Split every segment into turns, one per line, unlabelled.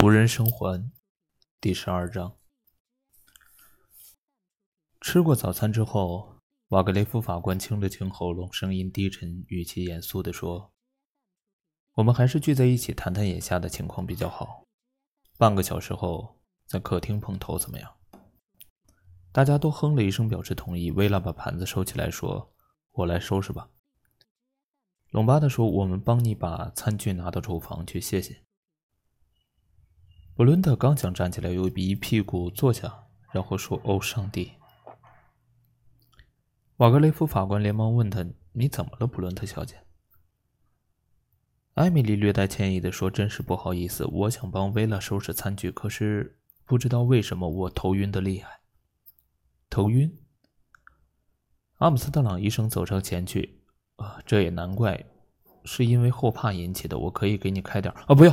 无人生还，第十二章。吃过早餐之后，瓦格雷夫法官清了清喉咙，声音低沉，语气严肃地说：“我们还是聚在一起谈谈眼下的情况比较好。半个小时后在客厅碰头，怎么样？”大家都哼了一声，表示同意。薇拉把盘子收起来，说：“我来收拾吧。”隆巴德说：“我们帮你把餐具拿到厨房去，谢谢。”布伦特刚想站起来，又一屁股坐下，然后说：“哦，上帝！”瓦格雷夫法官连忙问他：“你怎么了，布伦特小姐？”艾米丽略带歉意地说：“真是不好意思，我想帮薇拉收拾餐具，可是不知道为什么我头晕的厉害。”头晕。阿姆斯特朗医生走上前去：“啊，这也难怪，是因为后怕引起的。我可以给你开点啊，不要。”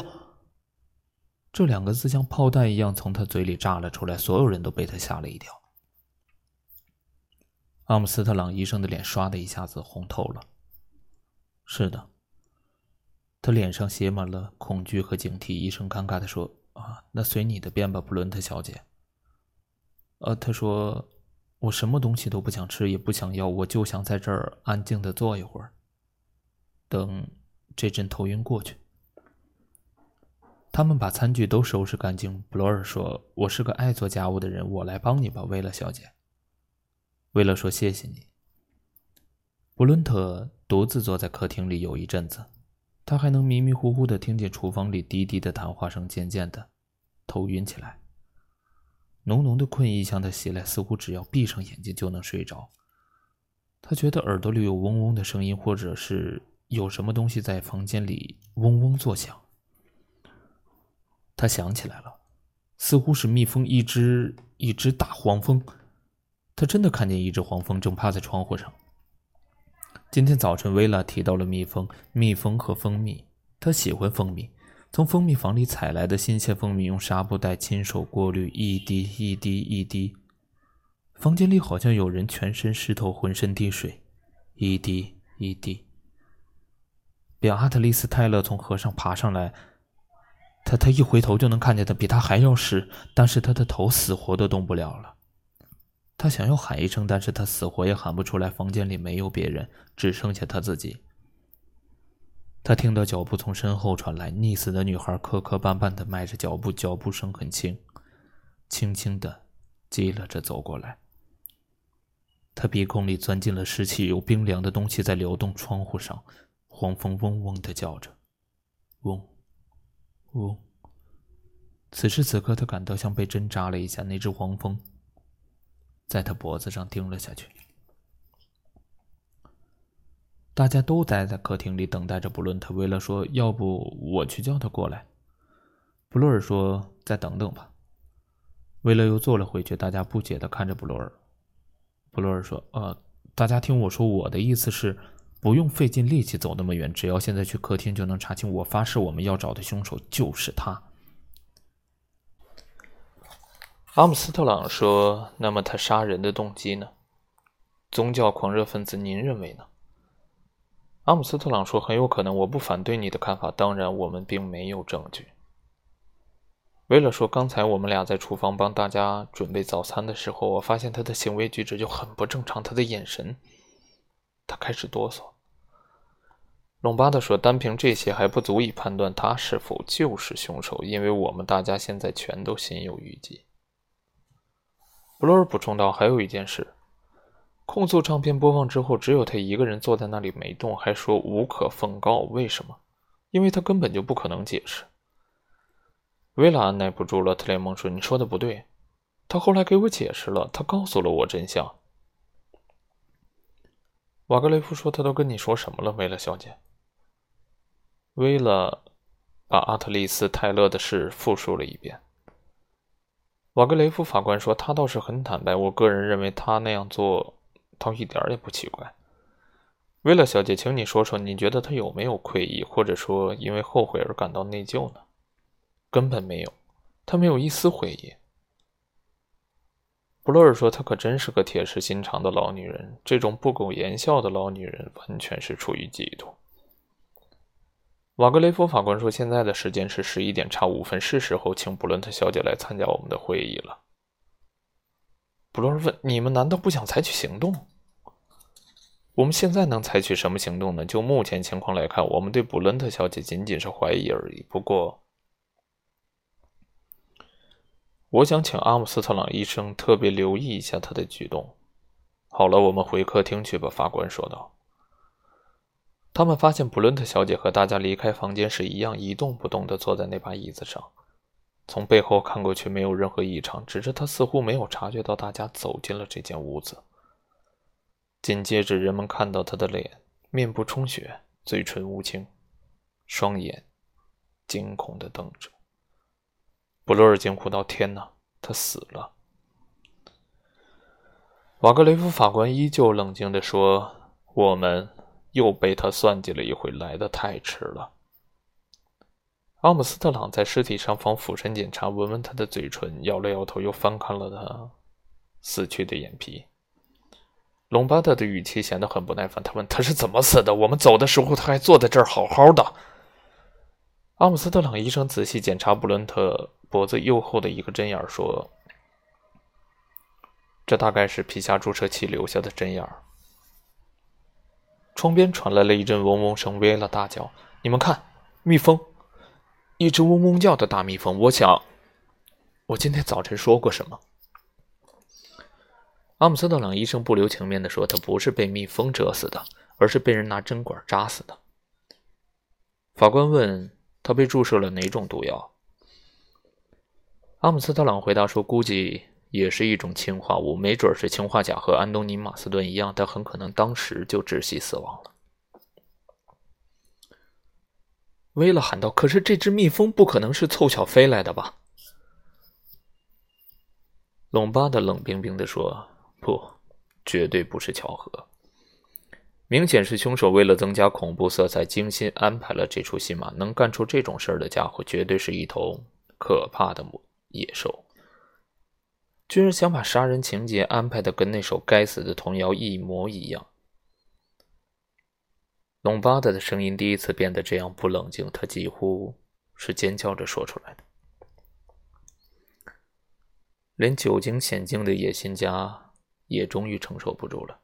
这两个字像炮弹一样从他嘴里炸了出来，所有人都被他吓了一跳。阿姆斯特朗医生的脸唰的一下子红透了。是的，他脸上写满了恐惧和警惕。医生尴尬的说：“啊，那随你的便吧，布伦特小姐。”呃，他说：“我什么东西都不想吃，也不想要，我就想在这儿安静的坐一会儿，等这阵头晕过去。”他们把餐具都收拾干净。布罗尔说：“我是个爱做家务的人，我来帮你吧，威勒小姐。”威勒说：“谢谢你。”布伦特独自坐在客厅里有一阵子，他还能迷迷糊糊的听见厨房里低低的谈话声，渐渐的头晕起来。浓浓的困意向他袭来，似乎只要闭上眼睛就能睡着。他觉得耳朵里有嗡嗡的声音，或者是有什么东西在房间里嗡嗡作响。他想起来了，似乎是蜜蜂，一只一只大黄蜂。他真的看见一只黄蜂正趴在窗户上。今天早晨，薇拉提到了蜜蜂，蜜蜂和蜂蜜。他喜欢蜂蜜，从蜂蜜房里采来的新鲜蜂蜜，用纱布袋亲手过滤，一滴一滴一滴。房间里好像有人全身湿透，浑身滴水，一滴一滴。比阿特丽斯泰勒从河上爬上来。他他一回头就能看见他比他还要湿，但是他的头死活都动不了了。他想要喊一声，但是他死活也喊不出来。房间里没有别人，只剩下他自己。他听到脚步从身后传来，溺死的女孩磕磕绊绊的迈着脚步，脚步声很轻，轻轻的，激了着走过来。他鼻孔里钻进了湿气，有冰凉的东西在流动。窗户上，黄蜂嗡嗡的叫着，嗡。呜！此时此刻，他感到像被针扎了一下。那只黄蜂在他脖子上叮了下去。大家都待在客厅里等待着布伦特。为了说：“要不我去叫他过来。”布洛尔说：“再等等吧。”威勒又坐了回去。大家不解的看着布洛尔。布洛尔说：“呃，大家听我说，我的意思是。”不用费尽力气走那么远，只要现在去客厅就能查清。我发誓，我们要找的凶手就是他。阿姆斯特朗说：“那么他杀人的动机呢？宗教狂热分子，您认为呢？”阿姆斯特朗说：“很有可能，我不反对你的看法。当然，我们并没有证据。”为了说：“刚才我们俩在厨房帮大家准备早餐的时候，我发现他的行为举止就很不正常，他的眼神……他开始哆嗦。”隆巴德说：“单凭这些还不足以判断他是否就是凶手，因为我们大家现在全都心有余悸。”布罗尔补充道：“还有一件事，控诉唱片播放之后，只有他一个人坐在那里没动，还说无可奉告。为什么？因为他根本就不可能解释。”维拉按耐不住了，特雷蒙说：“你说的不对，他后来给我解释了，他告诉了我真相。”瓦格雷夫说：“他都跟你说什么了，维拉小姐？”为了把阿特丽斯·泰勒的事复述了一遍，瓦格雷夫法官说：“他倒是很坦白。我个人认为他那样做倒一点也不奇怪。”威勒小姐，请你说说，你觉得他有没有愧意，或者说因为后悔而感到内疚呢？根本没有，他没有一丝悔意。布洛尔说：“她可真是个铁石心肠的老女人，这种不苟言笑的老女人，完全是出于嫉妒。”瓦格雷夫法官说：“现在的时间是十一点差五分，是时候请布伦特小姐来参加我们的会议了。”布伦尔问：“你们难道不想采取行动？”我们现在能采取什么行动呢？就目前情况来看，我们对布伦特小姐仅仅是怀疑而已。不过，我想请阿姆斯特朗医生特别留意一下他的举动。好了，我们回客厅去吧。”法官说道。他们发现布伦特小姐和大家离开房间时一样，一动不动地坐在那把椅子上。从背后看过去，没有任何异常，只是她似乎没有察觉到大家走进了这间屋子。紧接着，人们看到她的脸，面部充血，嘴唇乌青，双眼惊恐地瞪着。布洛尔惊呼道：“天哪，他死了！”瓦格雷夫法官依旧冷静地说：“我们。”又被他算计了一回，来的太迟了。阿姆斯特朗在尸体上方俯身检查，闻闻他的嘴唇，摇了摇头，又翻看了他死去的眼皮。隆巴特的语气显得很不耐烦，他问：“他是怎么死的？我们走的时候，他还坐在这儿好好的。”阿姆斯特朗医生仔细检查布伦特脖子右后的一个针眼，说：“这大概是皮下注射器留下的针眼。”窗边传来了一阵嗡嗡声，威拉大叫：“你们看，蜜蜂！一只嗡嗡叫的大蜜蜂！我想，我今天早晨说过什么？”阿姆斯特朗医生不留情面地说：“他不是被蜜蜂蛰死的，而是被人拿针管扎死的。”法官问他被注射了哪种毒药。阿姆斯特朗回答说：“估计。”也是一种氰化物，没准是氰化钾，和安东尼·马斯顿一样，他很可能当时就窒息死亡了。威勒喊道：“可是这只蜜蜂不可能是凑巧飞来的吧？”隆巴的冷冰冰的说：“不，绝对不是巧合，明显是凶手为了增加恐怖色彩，精心安排了这出戏码。能干出这种事儿的家伙，绝对是一头可怕的野兽。”居然想把杀人情节安排的跟那首该死的童谣一模一样。龙巴德的声音第一次变得这样不冷静，他几乎是尖叫着说出来的。连久经险境的野心家也终于承受不住了，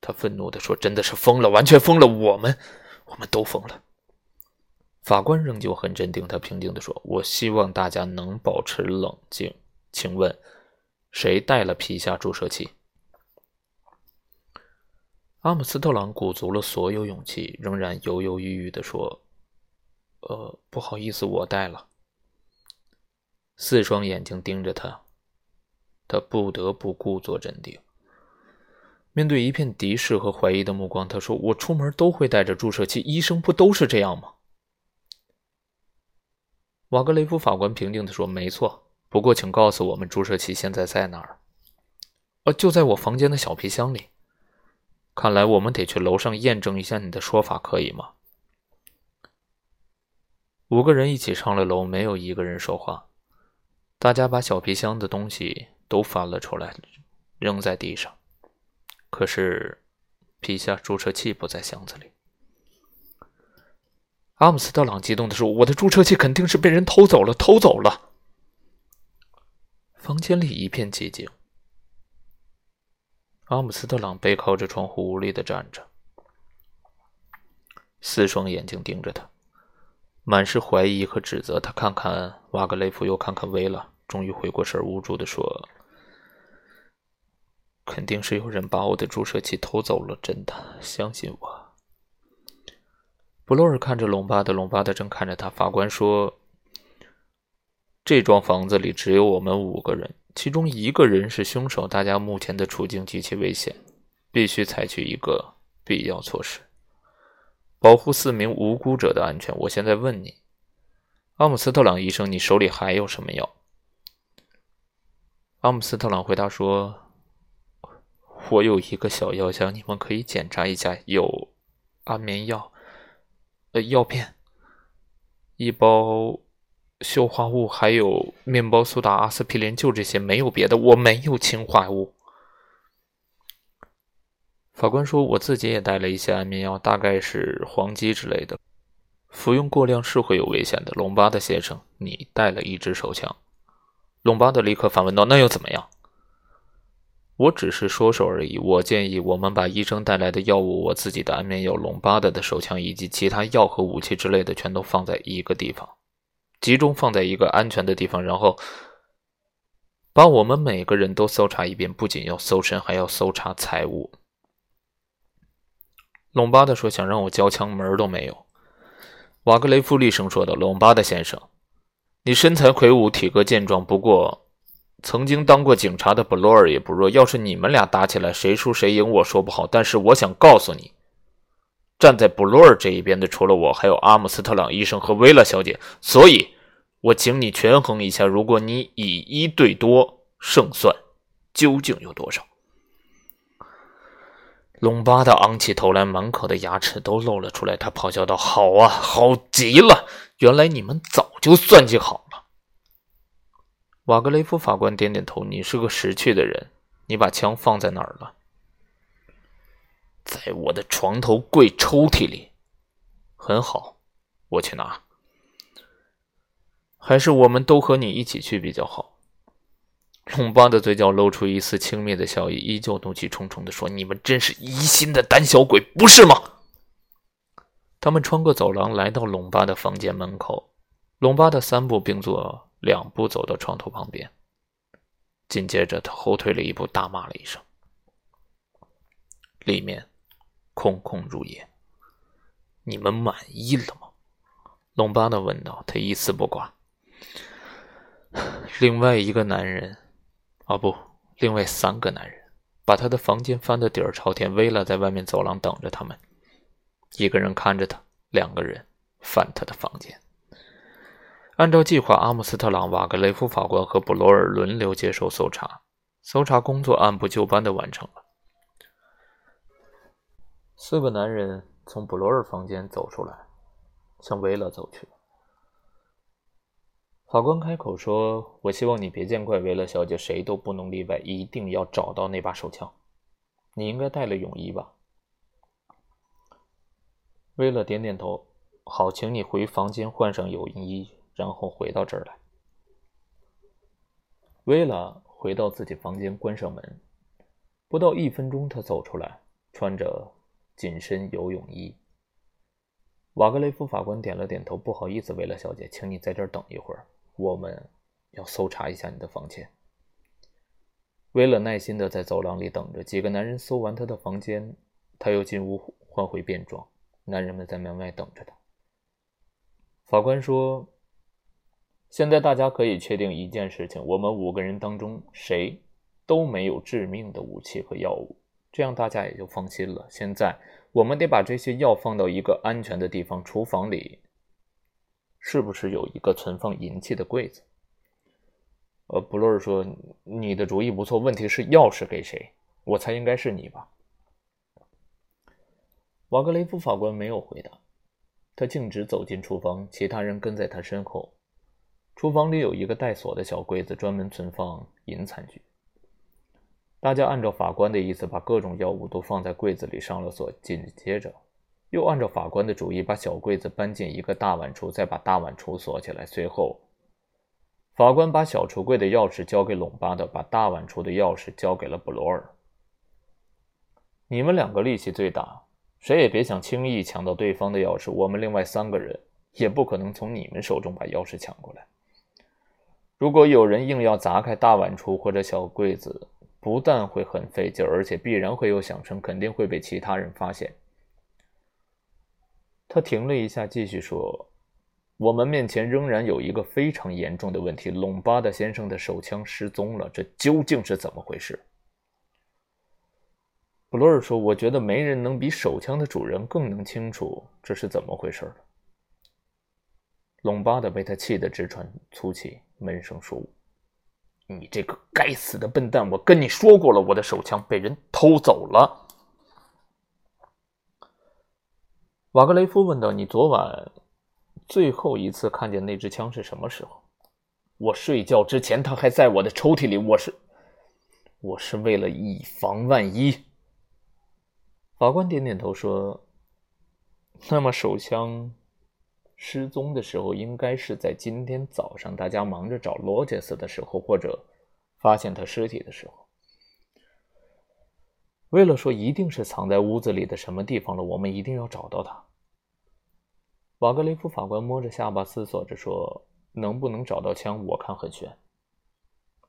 他愤怒地说：“真的是疯了，完全疯了！我们，我们都疯了。”法官仍旧很镇定，他平静地说：“我希望大家能保持冷静。请问。”谁带了皮下注射器？阿姆斯特朗鼓足了所有勇气，仍然犹犹豫豫地说：“呃，不好意思，我带了。”四双眼睛盯着他，他不得不故作镇定。面对一片敌视和怀疑的目光，他说：“我出门都会带着注射器，医生不都是这样吗？”瓦格雷夫法官平静地说：“没错。”不过，请告诉我们注射器现在在哪儿？呃，就在我房间的小皮箱里。看来我们得去楼上验证一下你的说法，可以吗？五个人一起上了楼，没有一个人说话。大家把小皮箱的东西都翻了出来，扔在地上。可是，皮下注射器不在箱子里。阿姆斯特朗激动地说：“我的注射器肯定是被人偷走了，偷走了！”房间里一片寂静。阿姆斯特朗背靠着窗户，无力的站着，四双眼睛盯着他，满是怀疑和指责。他看看瓦格雷夫，又看看威拉，终于回过神，无助的说：“肯定是有人把我的注射器偷走了，真的，相信我。”布洛尔看着隆巴德，隆巴德正看着他。法官说。这幢房子里只有我们五个人，其中一个人是凶手。大家目前的处境极其危险，必须采取一个必要措施，保护四名无辜者的安全。我现在问你，阿姆斯特朗医生，你手里还有什么药？阿姆斯特朗回答说：“我有一个小药箱，你们可以检查一下，有安眠药，呃，药片，一包。”溴化物还有面包苏打、阿司匹林，就这些，没有别的。我没有氰化物。法官说：“我自己也带了一些安眠药，大概是黄芪之类的。”服用过量是会有危险的，隆巴德先生，你带了一支手枪。隆巴德立刻反问道：“那又怎么样？”我只是说说而已。我建议我们把医生带来的药物、我自己的安眠药、隆巴德的手枪以及其他药和武器之类的，全都放在一个地方，集中放在一个安全的地方，然后把我们每个人都搜查一遍。不仅要搜身，还要搜查财物。隆巴德说：“想让我交枪，门儿都没有。”瓦格雷夫厉声说道：“隆巴德先生，你身材魁梧，体格健壮，不过曾经当过警察的布罗尔也不弱。要是你们俩打起来，谁输谁赢，我说不好。但是我想告诉你，站在布罗尔这一边的，除了我，还有阿姆斯特朗医生和薇拉小姐。所以，我请你权衡一下，如果你以一对多，胜算究竟有多少？”隆巴的昂起头来，满口的牙齿都露了出来。他咆哮道：“好啊，好极了！原来你们早就算计好了。”瓦格雷夫法官点点头：“你是个识趣的人。你把枪放在哪儿了？”“在我的床头柜抽屉里。”“很好，我去拿。”“还是我们都和你一起去比较好。”隆巴的嘴角露出一丝轻蔑的笑意，依旧怒气冲冲地说：“你们真是疑心的胆小鬼，不是吗？”他们穿过走廊，来到隆巴的房间门口。隆巴的三步并作两步走到床头旁边，紧接着他后退了一步，大骂了一声。里面空空如也。你们满意了吗？龙巴的问道。他一丝不挂。另外一个男人。哦不，另外三个男人把他的房间翻得底儿朝天。薇拉在外面走廊等着他们，一个人看着他，两个人翻他的房间。按照计划，阿姆斯特朗、瓦格雷夫法官和布罗尔轮流接受搜查，搜查工作按部就班的完成了。四个男人从布罗尔房间走出来，向薇拉走去。法官开口说：“我希望你别见怪，维勒小姐，谁都不能例外，一定要找到那把手枪。你应该带了泳衣吧？”威勒点点头：“好，请你回房间换上泳衣，然后回到这儿来。”威勒回到自己房间，关上门。不到一分钟，他走出来，穿着紧身游泳衣。瓦格雷夫法官点了点头：“不好意思，维勒小姐，请你在这等一会儿。”我们要搜查一下你的房间。威勒耐心的在走廊里等着。几个男人搜完他的房间，他又进屋换回便装。男人们在门外等着他。法官说：“现在大家可以确定一件事情：我们五个人当中谁都没有致命的武器和药物，这样大家也就放心了。现在我们得把这些药放到一个安全的地方，厨房里。”是不是有一个存放银器的柜子？呃，布洛尔说：“你的主意不错，问题是钥匙给谁？我猜应该是你吧。”瓦格雷夫法官没有回答，他径直走进厨房，其他人跟在他身后。厨房里有一个带锁的小柜子，专门存放银餐具。大家按照法官的意思，把各种药物都放在柜子里，上了锁。紧接着。又按照法官的主意，把小柜子搬进一个大碗橱，再把大碗橱锁起来。随后，法官把小橱柜的钥匙交给隆巴德，把大碗橱的钥匙交给了布罗尔。你们两个力气最大，谁也别想轻易抢到对方的钥匙。我们另外三个人也不可能从你们手中把钥匙抢过来。如果有人硬要砸开大碗橱或者小柜子，不但会很费劲，而且必然会有响声，肯定会被其他人发现。他停了一下，继续说：“我们面前仍然有一个非常严重的问题，隆巴德先生的手枪失踪了，这究竟是怎么回事？”布罗尔说：“我觉得没人能比手枪的主人更能清楚这是怎么回事了。”隆巴德被他气得直喘粗气，闷声说：“你这个该死的笨蛋！我跟你说过了，我的手枪被人偷走了。”瓦格雷夫问道：“你昨晚最后一次看见那支枪是什么时候？”我睡觉之前，它还在我的抽屉里。我是，我是为了以防万一。法官点点头说：“那么手枪失踪的时候应该是在今天早上，大家忙着找罗杰斯的时候，或者发现他尸体的时候。为了说一定是藏在屋子里的什么地方了，我们一定要找到他。瓦格雷夫法官摸着下巴思索着说：“能不能找到枪，我看很悬。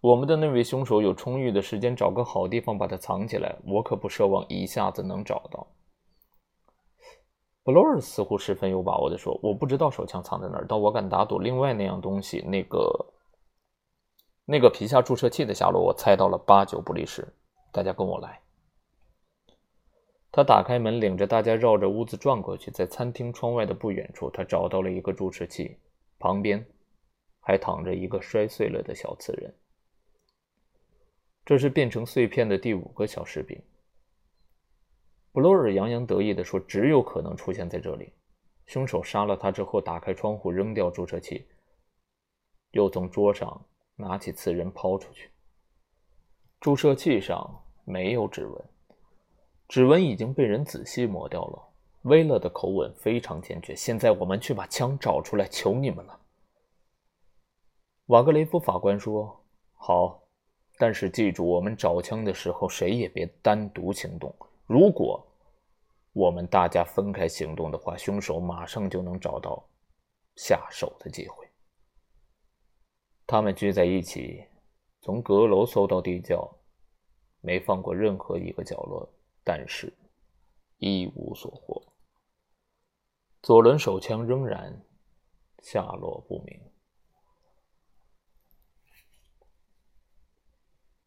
我们的那位凶手有充裕的时间找个好地方把它藏起来，我可不奢望一下子能找到。”布洛尔似乎十分有把握地说：“我不知道手枪藏在哪儿，但我敢打赌，另外那样东西，那个那个皮下注射器的下落，我猜到了八九不离十。大家跟我来。”他打开门，领着大家绕着屋子转过去，在餐厅窗外的不远处，他找到了一个注射器，旁边还躺着一个摔碎了的小瓷人。这是变成碎片的第五个小士兵。布洛尔洋洋得意地说：“只有可能出现在这里。凶手杀了他之后，打开窗户，扔掉注射器，又从桌上拿起刺人抛出去。注射器上没有指纹，指纹已经被人仔细抹掉了。”威勒的口吻非常坚决：“现在我们去把枪找出来，求你们了。”瓦格雷夫法官说：“好，但是记住，我们找枪的时候，谁也别单独行动。”如果我们大家分开行动的话，凶手马上就能找到下手的机会。他们聚在一起，从阁楼搜到地窖，没放过任何一个角落，但是一无所获。左轮手枪仍然下落不明。